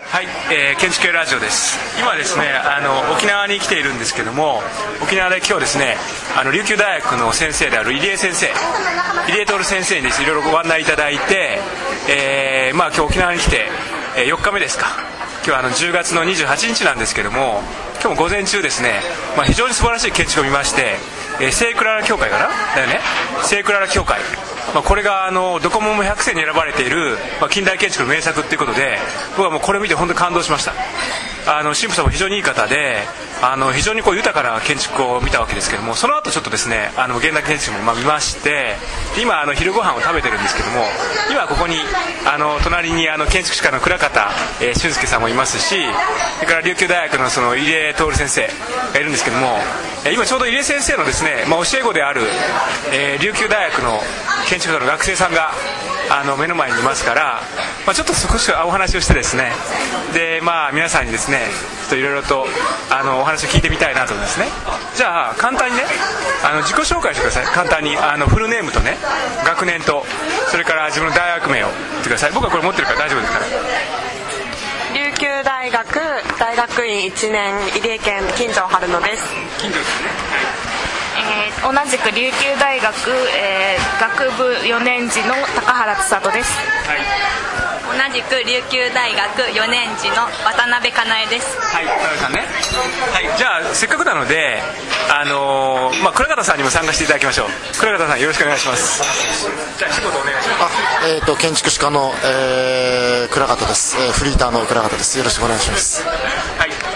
はい、えー、建築系ラジオです。今ですねあの沖縄に来ているんですけども沖縄で今日ですねあの琉球大学の先生である入江先生入江徹先生にです、ね、いろいろご案内いただいて、えー、まあ今日沖縄に来て、えー、4日目ですか。今日はあの10月の28日なんですけども今日も午前中ですね、まあ、非常に素晴らしい建築を見まして、えー、聖クララ教会かな？だよね？聖クララ教会。まあ、これがあのドコモも100選に選ばれている、まあ、近代建築の名作ということで僕はもうこれを見て本当に感動しました。あの神父さんも非常にいい方であの非常にこう豊かな建築を見たわけですけどもその後ちょっとですねあの現代建築もま見まして今あの昼ご飯を食べてるんですけども今ここにあの隣にあの建築士科の倉方、えー、俊介さんもいますしそれから琉球大学のその入江徹先生がいるんですけども今ちょうど入江先生のですね、まあ、教え子である、えー、琉球大学の建築科の学生さんがあの目の前にいますから、まあ、ちょっと少しお話をしてですねで、まあ、皆さんにですねいろいろとあのお話を聞いてみたいなと思いますね。じゃあ簡単にねあの自己紹介してください。簡単にあのフルネームとね学年とそれから自分の大学名を言ってください。僕はこれ持ってるから大丈夫ですから。琉球大学大学院1年入江県金城春野です。金城ですね、はいえー、同じく琉球大学、えー、学部4年次の高原千里です、はい、同じく琉球大学4年次の渡辺かなえです。はい渡辺さんね。はいじゃあせっかくなのであのー、まあ倉方さんにも参加していただきましょう。倉方さんよろしくお願いします。じゃあ一言お願いします。あえっ、ー、と建築士科の、えー、倉方です、えー、フリーターの倉方です。よろしくお願いします。はい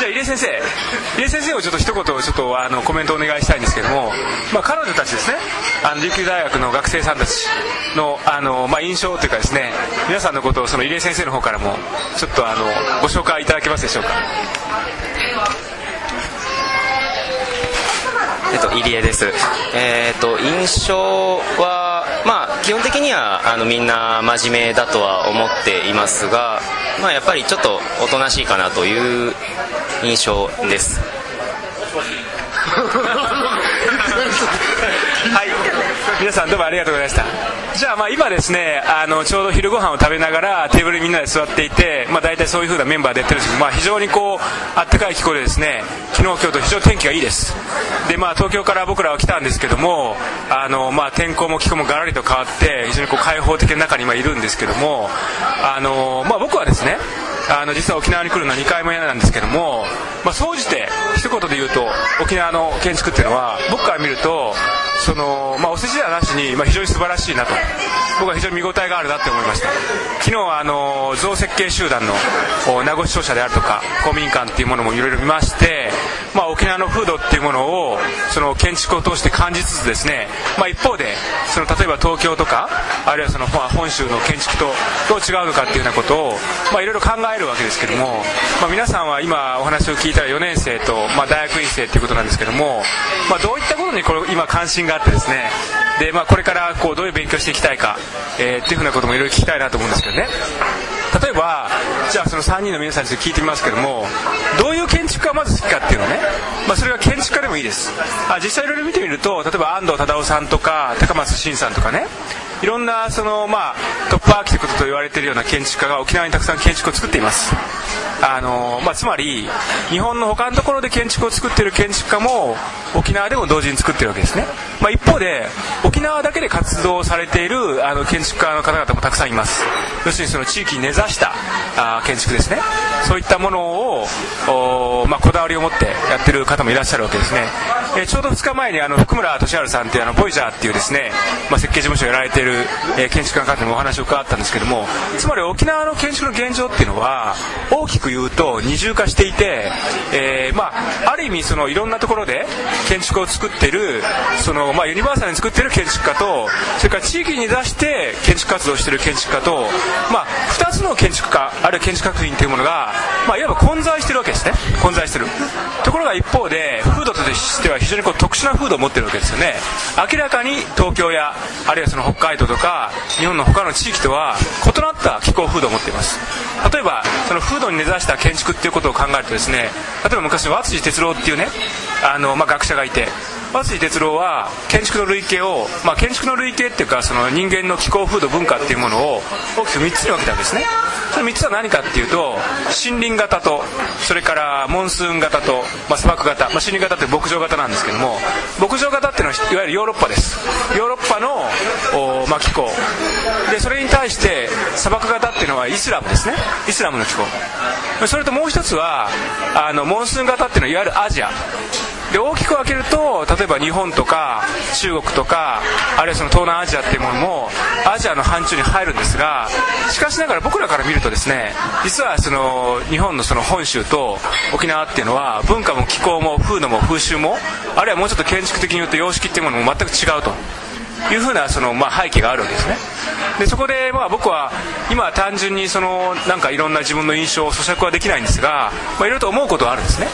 じゃあ入江先生。入江先生をちょっと一言ちょっとあのコメントお願いしたいんですけども、まあ、彼女たちですね。あの琉球大学の学生さんたちのあの、まあ、印象というかですね皆さんのことをその入江先生の方からもちょっとあのご紹介いただけますでしょうか。えっと、入江です、えー、っと印象は、まあ、基本的にはあのみんな真面目だとは思っていますが、まあ、やっぱりちょっとおとなしいかなという印象です。はい。皆さんどうもありがとうございました。じゃあまあ今ですねあのちょうど昼ご飯を食べながらテーブルにみんなで座っていて、まあ、大体そういう風なメンバーでやってるんですけど、まあ、非常にこうあったかい気候でですね昨日今日と非常に天気がいいです。でまあ東京から僕らは来たんですけどもあの、まあ、天候も気候もがらりと変わって非常にこう開放的な中に今いるんですけどもあの、まあ、僕はですねあの実は沖縄に来るのは2回目なんですけども、まあ、総じて一言で言うと沖縄の建築っていうのは僕から見るとその、まあ、お世辞ではなしに、まあ、非常に素晴らしいなと。僕は非常に見応えがあるなって思いました。昨日はあの造設計集団の名護市庁舎であるとか公民館っていうものもいろいろ見まして、まあ、沖縄の風土っていうものをその建築を通して感じつつですね、まあ、一方でその例えば東京とかあるいはその本州の建築とどう違うのかっていうようなことをいろいろ考えるわけですけども、まあ、皆さんは今お話を聞いたら4年生と、まあ、大学院生っていうことなんですけども、まあ、どういったことにこれ今関心ががあってですね。で、まあ、これからこうどういう勉強していきたいか、えー、っていうふうなこともいろいろ聞きたいなと思うんですけどね。例えばじゃあその3人の皆さんに聞いてみますけどもどういう建築家まず好きかっていうのね、まあ、それは建築家でもいいです。あ実際いろいろ見てみると例えば安藤忠雄さんとか高松伸さんとかね。いろんなその、まあ、トップアーキテクトと言われているような建築家が沖縄にたくさん建築を作っています。あの、まあ、つまり日本の他のところで建築を作っている建築家も沖縄でも同時に作ってるわけですね、まあ、一方で沖縄だけで活動されているあの建築家の方々もたくさんいます。要するにその地域に根ざしたあ建築ですね。そういったものをまあ、こだわりを持ってやってる方もいらっしゃるわけですね、えー、ちょうど2日前にあの福村俊治さんっていうあのボイジャーっていうですね、まあ、設計事務所をやられている、え、建築家の方にもお話を伺ったんですけどもつまり沖縄の建築の現状っていうのは大きく言うと二重化していて、えー、まあ、ある意味そのいろんなところで建築を作ってるその、まあ、ユニバーサルに作ってる建築家とそれから地域に出して建築活動をしてる建築家と、まあ、2つの建築家あるいは建築作品というものが、まあ、いわば混在してるわけですね。混在してる。ところが一方で風土としては非常にこう特殊な風土を持ってるわけですよね。明らかに東京やあるいはその北海道とか日本の他の地域とは異なった気候風土を持っています。例えばその風土に根ざした建築っていうことを考えるとですね例えば昔の和辻哲郎っていうねあの、まあ、学者がいて和辻哲郎は建築の類型を、まあ、建築の類型っていうかその人間の気候風土文化っていうものを大きく3つに分けたんですね。その3つは何かっていうと森林型とそれからモンスーン型と、まあ、砂漠型、まあ、森林型って牧場型なんですけども牧場型っていうのはいわゆるヨーロッパです。ヨーロッパの、まあ、気候。でそれに対して砂漠型っていうのはイスラムですね。イスラムの気候。それともう一つはあのモンスーン型っていうのはいわゆるアジア。で大きく分けると例えば日本とか中国とかあるいはその東南アジアっていうものもアジアの範疇に入るんですがしかしながら僕らから見るとですね実はその日本のその本州と沖縄っていうのは文化も気候も風土も風習もあるいはもうちょっと建築的に言うと様式っていうものも全く違うと。いうふうなその、まあ、背景があるわけですね。でそこでまあ僕は今は単純にそのなんかいろんな自分の印象を咀嚼はできないんですが、まあ、いろいろと思うことはあるんですね。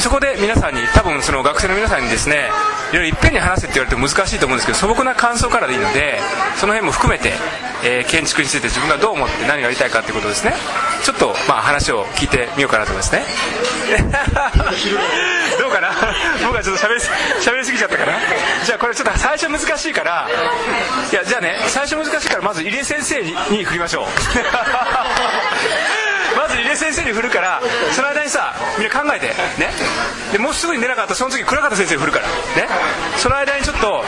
そこで皆さんに多分その学生の皆さんにですねいろいろいっぺんに話せって言われて難しいと思うんですけど素朴な感想からでいいのでその辺も含めて、えー、建築について自分がどう思って何がやりたいかっていうことですね。ちょっとまあ話を聞いてみようかなと思いますね。どうかな？僕はちょっと喋り喋りすぎちゃったかな？じゃあこれちょっと最初難しいからいやじゃあね最初難しいからまず入江先生に振りましょう。まず入江先生に振るからその間にさみんな考えてね。でもうすぐに出なかったらその次倉方先生に振るからね。その間にちょっと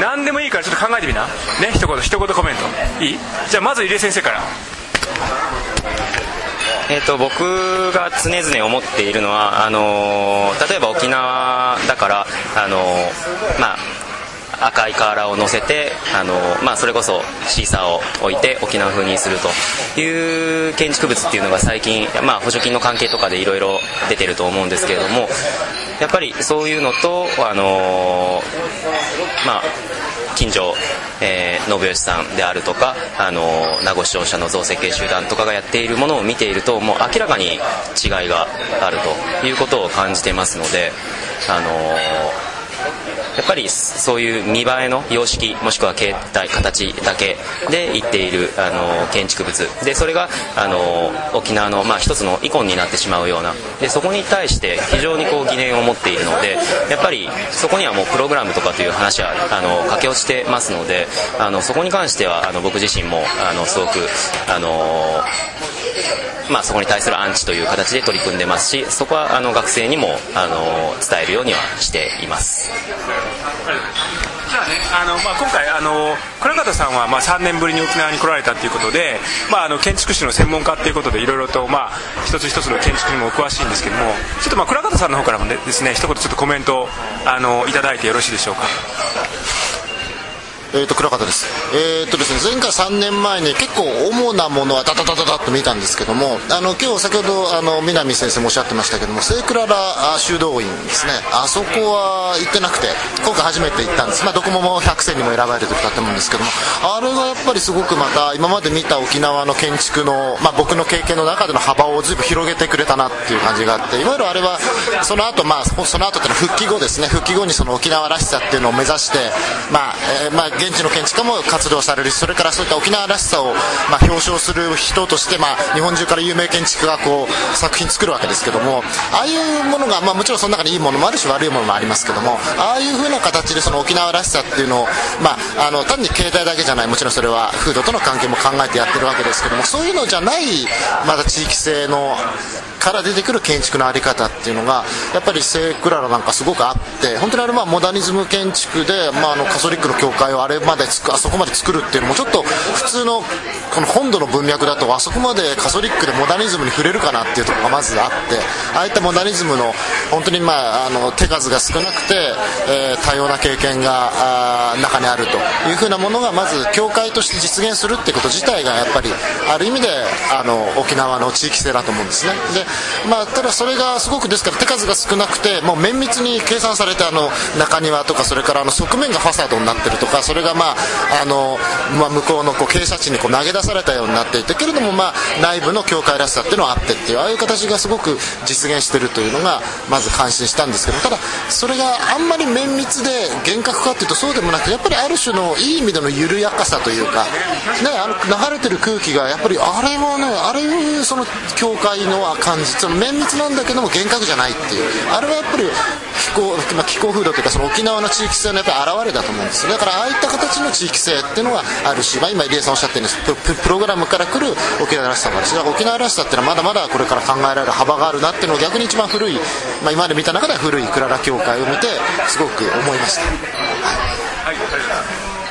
何でもいいからちょっと考えてみな。ね一言一言コメント。いい？じゃあまず入江先生から。えーと、僕が常々思っているのはあのー、例えば沖縄だから、あのー、まあ、赤い瓦を乗せて、あのまあ、それこそシーサーを置いて沖縄風にするという建築物っていうのが最近、まあ、補助金の関係とかでいろいろ出てると思うんですけれどもやっぱりそういうのと、あのまあ近所、えー、信義さんであるとか、あの名護市庁舎の造成系集団とかがやっているものを見ているともう明らかに違いがあるということを感じてますので、あのやっぱりそういう見栄えの様式もしくは形態形だけで言っているあの建築物。でそれがあの沖縄の、まあ、一つのイコンになってしまうような。でそこに対して非常にこう疑念を持っているのでやっぱりそこにはもうプログラムとかという話はあの駆け落ちてますのであのそこに関してはあの僕自身もあのすごくあのまあ、そこに対するアンチという形で取り組んでますしそこはあの学生にもあの伝えるようにはしています。じゃあねあの、まあ、今回あの倉方さんはまあ3年ぶりに沖縄に来られたということで、まあ、あの建築士の専門家ということでいろいろと、まあ、一つ一つの建築にもお詳しいんですけどもちょっとまあ倉方さんの方からもですね一言ちょっとコメントをあのいただいてよろしいでしょうか？えーと、倉方です,、えーとですね、前回3年前に結構主なものはダダダダダッと見たんですけどもあの今日先ほどあの南先生もおっしゃってましたけども聖クララ修道院ですね。あそこは行ってなくて今回初めて行ったんです、まあ、どこも100選にも選ばれてると思うんですけどもあれがやっぱりすごくまた今まで見た沖縄の建築の、まあ、僕の経験の中での幅を随分広げてくれたなっていう感じがあっていわゆるあれはその後、まあその後ってのは復帰後ですね。復帰後にその沖縄らしさっていうのを目指してまあ、えー、まあ現地の建築家も活動される。しそれからそういった沖縄らしさを、まあ、表彰する人として、まあ、日本中から有名建築家がこう作品作るわけですけどもああいうものが、まあ、もちろんその中にいいものもあるし悪いものもありますけどもああいう風な形でその沖縄らしさっていうのを、まあ、あの単に携帯だけじゃないもちろんそれは風土との関係も考えてやってるわけですけどもそういうのじゃないまだ地域性のから出てくる建築の在り方っていうのがやっぱり聖クララなんかすごくあって本当にあれまモダニズム建築で、まあ、あのカソリックの教会をあれまであそこまで作るっていうのもちょっと普通のこの本土の文脈だとあそこまでカソリックでモダニズムに触れるかなっていうところがまずあってああいったモダニズムの本当にまああの手数が少なくて、えー、多様な経験があ中にあるというふうなものがまず教会として実現するってこと自体がやっぱりある意味であの沖縄の地域性だと思うんですね。でまあ、ただそれがすごくですから手数が少なくてもう綿密に計算されてあの中庭とかそれからあの側面がファサードになってるとかそれが、まああのまあ、向こうのこう傾斜地にこう投げ出されたようになっていてけれども、まあ、内部の教会らしさっていうのはあってっていうああいう形がすごく実現してるというのがまず感心したんですけどただそれがあんまり綿密で厳格かっていうとそうでもなくてやっぱりある種のいい意味での緩やかさというか、ね、あの流れてる空気がやっぱりあれはねあれその教会の感じその綿密なんだけども厳格じゃないっていう。あれはやっぱり気候,、まあ、気候風土というかその沖縄の地域性のやっぱり表れだと思うんですだからああいった形の地域性っていうのはあるし、まあ、今入江さんおっしゃってるんですププログラムから来る沖縄らしさもあるし沖縄らしさっていうのはまだまだこれから考えられる幅があるなっていうのを逆に一番古い、まあ、今まで見た中では古いクララ教会を見てすごく思いました。はい。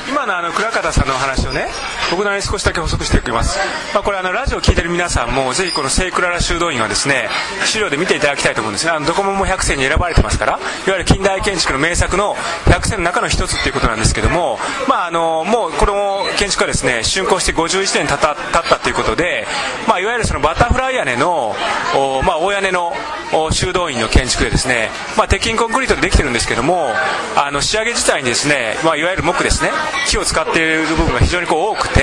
今のあの倉方さんのお話をね僕なりに少しだけ補足しておきます、まあ、これあのラジオを聴いてる皆さんもぜひこの聖クララ修道院はですね資料で見ていただきたいと思うんですね。あのドコモも100選に選ばれてますからいわゆる近代建築の名作の100選の中の一つっていうことなんですけども、まあ、あのもうこの建築はですね竣工して51年経った経ったということで、まあ、いわゆるそのバタフライ屋根の、まあ、大屋根の修道院の建築でですね、まあ、鉄筋コンクリートでできてるんですけどもあの仕上げ自体にですね、まあ、いわゆる木ですね木を使っている部分が非常にこう多くて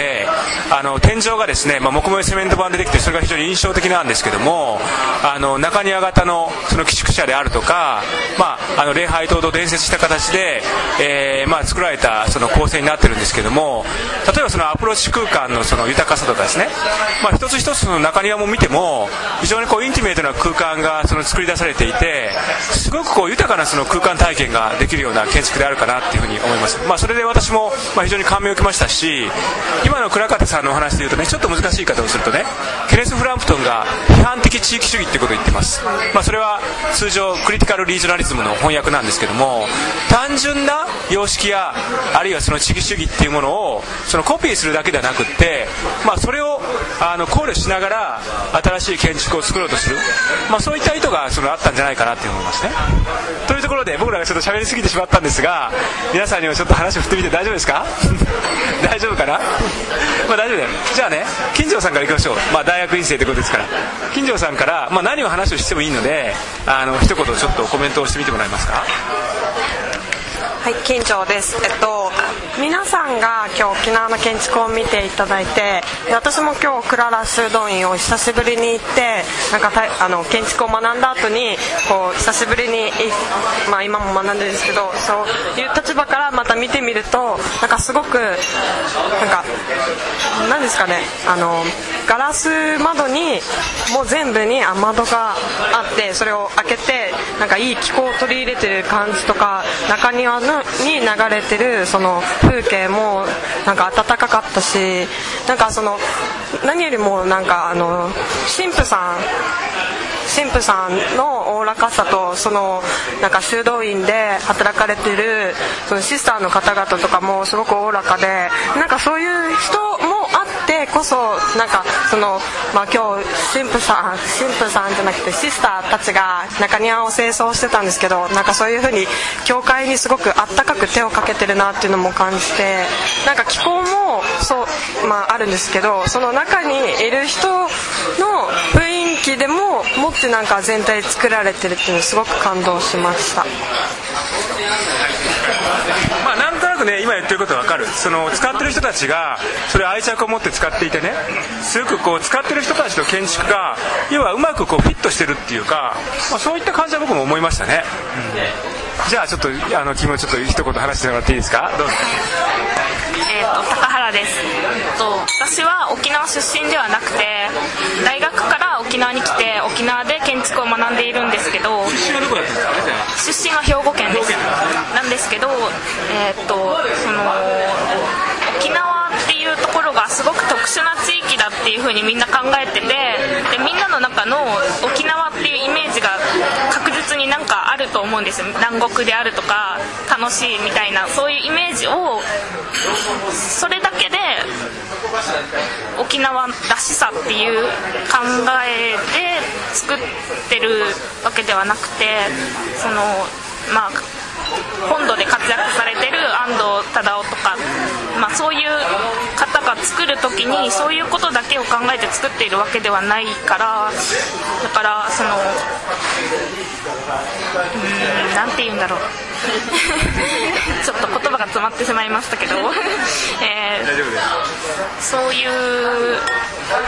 あの天井がですね、まあ、木目セメント板でできてそれが非常に印象的なんですけどもあの中庭型のその寄宿舎であるとか、まあ、あの礼拝棟と伝説した形で、えーまあ、作られたその構成になってるんですけども例えばそのアプローチ空間のその豊かさとかですね、まあ、一つ一つの中庭も見ても非常にこう intimate な空間がその作り出されていてすごくこう豊かなその空間体験ができるような建築であるかなっていうふうに思います、まあ、それで私もま非常に感銘を受けましたし今の倉方さんのお話で言うとねちょっと難しい言い方をするとねケネス・フランプトンが批判的地域主義ってことを言ってます、まあ、それは通常 critical regionalism の翻訳なんですけども単純な様式やあるいはその地域主義っていうものをそのコピーするだけではなくって、まあ、それをあの考慮しながら新しい建築を作ろうとする、まあ、そういった意図がそのあったんじゃないかなって思いますね。というところで僕らがちょっと喋りすぎてしまったんですが皆さんにもちょっと話を振ってみて大丈夫ですか？大丈夫かな？まあ大丈夫だよ。じゃあね金城さんからいきましょう、まあ、大学院生ということですから。金城さんから、まあ、何を話をしてもいいのであの一言ちょっとコメントをしてみてもらえますか？はい金城です。えっと皆さんが今日沖縄の建築を見ていただいて私も今日クララ修道院を久しぶりに行ってなんかあの建築を学んだ後にこう久しぶりに、まあ、今も学んでるんですけどそういう立場からまた見てみるとなんかすごくなんか何ですかねあのガラス窓にもう全部に雨窓があってそれを開けてなんかいい気候を取り入れてる感じとか中庭のに流れてるその風景もなんか温かかったしなんかその何よりもなんかあの神父さん神父さんのおおらかさとそのなんか修道院で働かれてるそのシスターの方々とかもすごくおおらかでなんかそういう人もこそなんかその、まあ、今日神父さん神父さんじゃなくてシスターたちが中庭を清掃してたんですけどなんかそういう風に教会にすごくあったかく手をかけてるなっていうのも感じてなんか気候もそう、まあ、あるんですけどその中にいる人の雰囲気でももっとなんか全体作られてるっていうのすごく感動しました。くね今言ってることわかる。その使ってる人たちがそれ愛着を持って使っていてねすごくこう使ってる人たちと建築が要はうまくこうフィットしてるっていうか、まあ、そういった感じは僕も思いましたね、うん、じゃあちょっとあの君もちょっと一言話してもらっていいですか？どうぞ。えーと、高原です、えーと、私は沖縄出身ではなくて大学から縄に来て沖縄で建築を学んでいるんですけど出身は兵庫県です。なんですけど、えーと、その沖縄すごく特殊な地域だっていうふうにみんな考えててでみんなの中の沖縄っていうイメージが確実になんかあると思うんです南国であるとか楽しいみたいなそういうイメージをそれだけで沖縄らしさっていう考えで作ってるわけではなくてそのまあ本土で活躍されてる藤忠雄とか、まあ、そういう方が作る時にそういうことだけを考えて作っているわけではないからだからそのうんなんて言うんだろう。ちょっと言葉が詰まってしまいましたけど、えー、そういう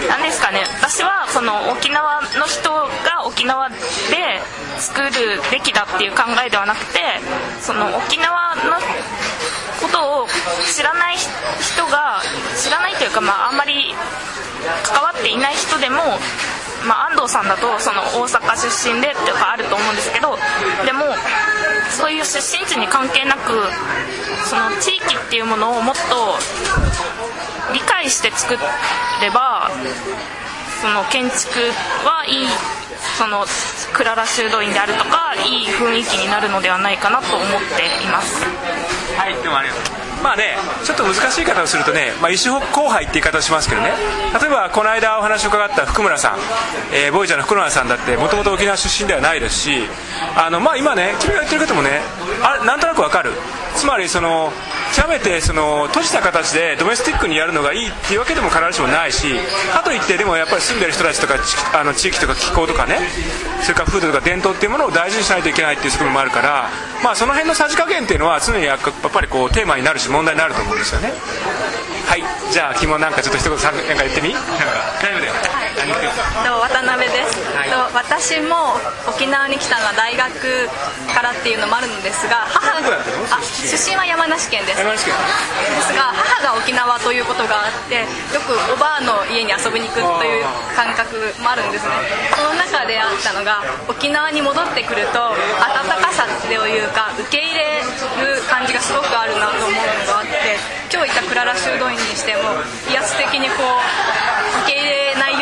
なんですかね。私はその沖縄の人が沖縄で作るべきだっていう考えではなくてその沖縄のことを知らない人が知らないというか、まあ、あんまり関わっていない人でもまあ、安藤さんだとその大阪出身でとかあると思うんですけどでもそういう出身地に関係なくその地域っていうものをもっと理解して作ればその建築はいいそのクララ修道院であるとかいい雰囲気になるのではないかなと思っています。はいどうもありがとう。まあねちょっと難しい方をするとね、まあ、石北後輩って言い方をしますけどね。例えばこの間お話を伺った福村さん、えー、ボイジャーの福村さんだってもともと沖縄出身ではないですしあの、まあ、今ね君が言ってることもねあなんとなくわかる。つまりその極めてその閉じた形でドメスティックにやるのがいいっていうわけでも必ずしもないしかといってでもやっぱり住んでる人たちとかあの地域とか気候とかねそれから風土とか伝統っていうものを大事にしないといけないっていう側面もあるから、まあ、その辺のさじ加減っていうのは常にやっぱりこうテーマになるし問題になると思うんですよね。はい。じゃあ君もなんかちょっと一言なんか言ってみ？なんか大丈夫だよ、はい、渡辺です、はい、私も沖縄に来たのは大学からっていうのもあるのですが出身は山梨県です。山梨県。ですが母が沖縄ということがあってよくおばあの家に遊びに行くという感覚もあるんですね。その中であったのが沖縄に戻ってくると温かさというか受け入れる感じがすごくあるなと思うのがあって今日行ったクララ修道院にしても威圧的にこう受け入れない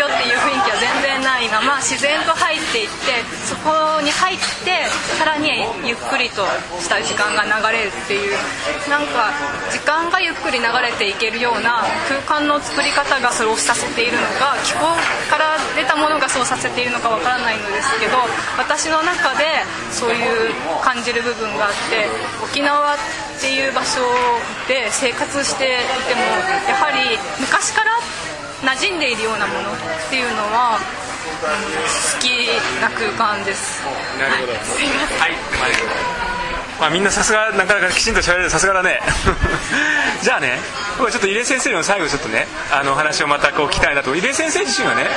自然と入っていってそこに入ってさらにゆっくりとした時間が流れるっていうなんか時間がゆっくり流れていけるような空間の作り方がそれをさせているのか気候から出たものがそうさせているのかわからないのですけど私の中でそういう感じる部分があって沖縄っていう場所で生活していてもやはり昔から馴染んでいるようなものっていうのは、好きな空間です。なるほど。すいません。はい、まあ、みんなさすがなかなかきちんと喋れるさすがだね。じゃあね僕はちょっと入江先生の最後ちょっとねあの話をまたこう聞きたいなと。入江先生自身はね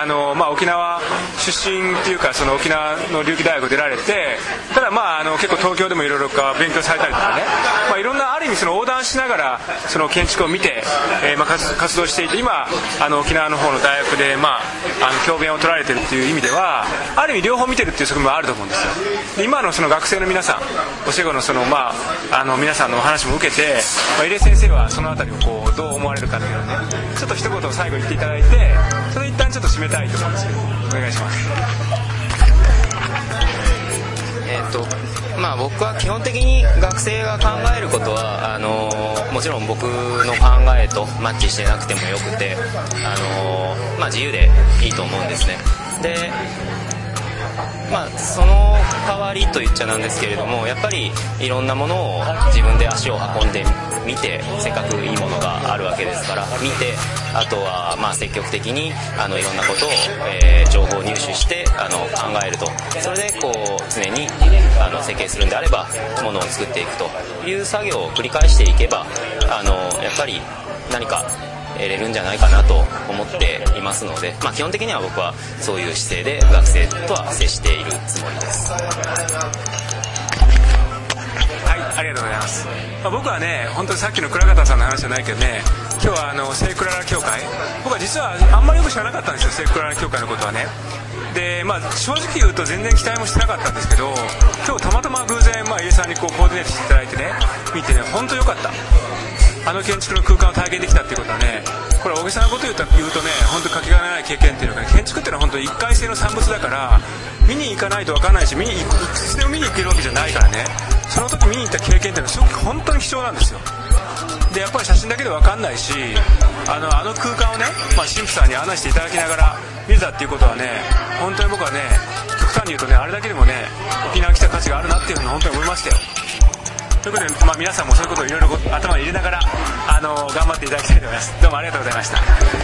あの、まあ、沖縄出身っていうかその沖縄の琉球大学出られてただまああの結構東京でもいろいろ勉強されたりとかね、まあ、いろんなある意味その横断しながらその建築を見て、えー、まあ活動していて今あの沖縄の方の大学で、まあ、あの教鞭を取られてるっていう意味ではある意味両方見てるっていう側面もあると思うんですよ。今のその学生の皆さん教え子のその、まあ、あの皆さんのお話も受けて、まあ、入江先生はその辺りをこうどう思われるかというのをねちょっと一言最後言っていただいてそれ一旦ちょっと締めたいと思うんです。けどお願いします。えっとまあ、僕は基本的に学生が考えることはあのもちろん僕の考えとマッチしてなくてもよくてあの、まあ、自由でいいと思うんですね。でまあ、その代わりと言っちゃなんですけれどもやっぱりいろんなものを自分で足を運んで見てせっかくいいものがあるわけですから見てあとはまあ積極的にあのいろんなことを、えー、情報を入手してあの考えると。それでこう常にあの設計するんであればものを作っていくという作業を繰り返していけばあのやっぱり何か得れるんじゃないかなと思っていますので、まあ、基本的には僕はそういう姿勢で学生とは接しているつもりです。はいありがとうございます、まあ、僕はね本当にさっきの倉方さんの話じゃないけどね今日はあの聖クララ協会。僕は実はあんまりよく知らなかったんですよ聖クララ協会のことはね。でまあ、正直言うと全然期待もしてなかったんですけど今日たまたま偶然、まあ、家さんにこうコーディネートしていただいてね見てね本当良かった。あの建築の空体験できたっていうことはねこれ大げさなこと言うと言うとね本当かけがえない経験っていうのが、ね、建築っていうのは本当一回性の産物だから見に行かないと分かんないし見にいつでも見に行けるわけじゃないからね。その時見に行った経験っていうのはすごく本当に貴重なんですよ。でやっぱり写真だけで分かんないしあのあの空間をね、まあ、神父さんに案内していただきながら見れたっていうことはね本当に僕はね極端に言うとねあれだけでもね沖縄来た価値があるなっていうふうに本当に思いましたよ。ということで、まあ、皆さんもそういうことをいろいろ頭に入れながらあの頑張っていただきたいと思います。どうもありがとうございました。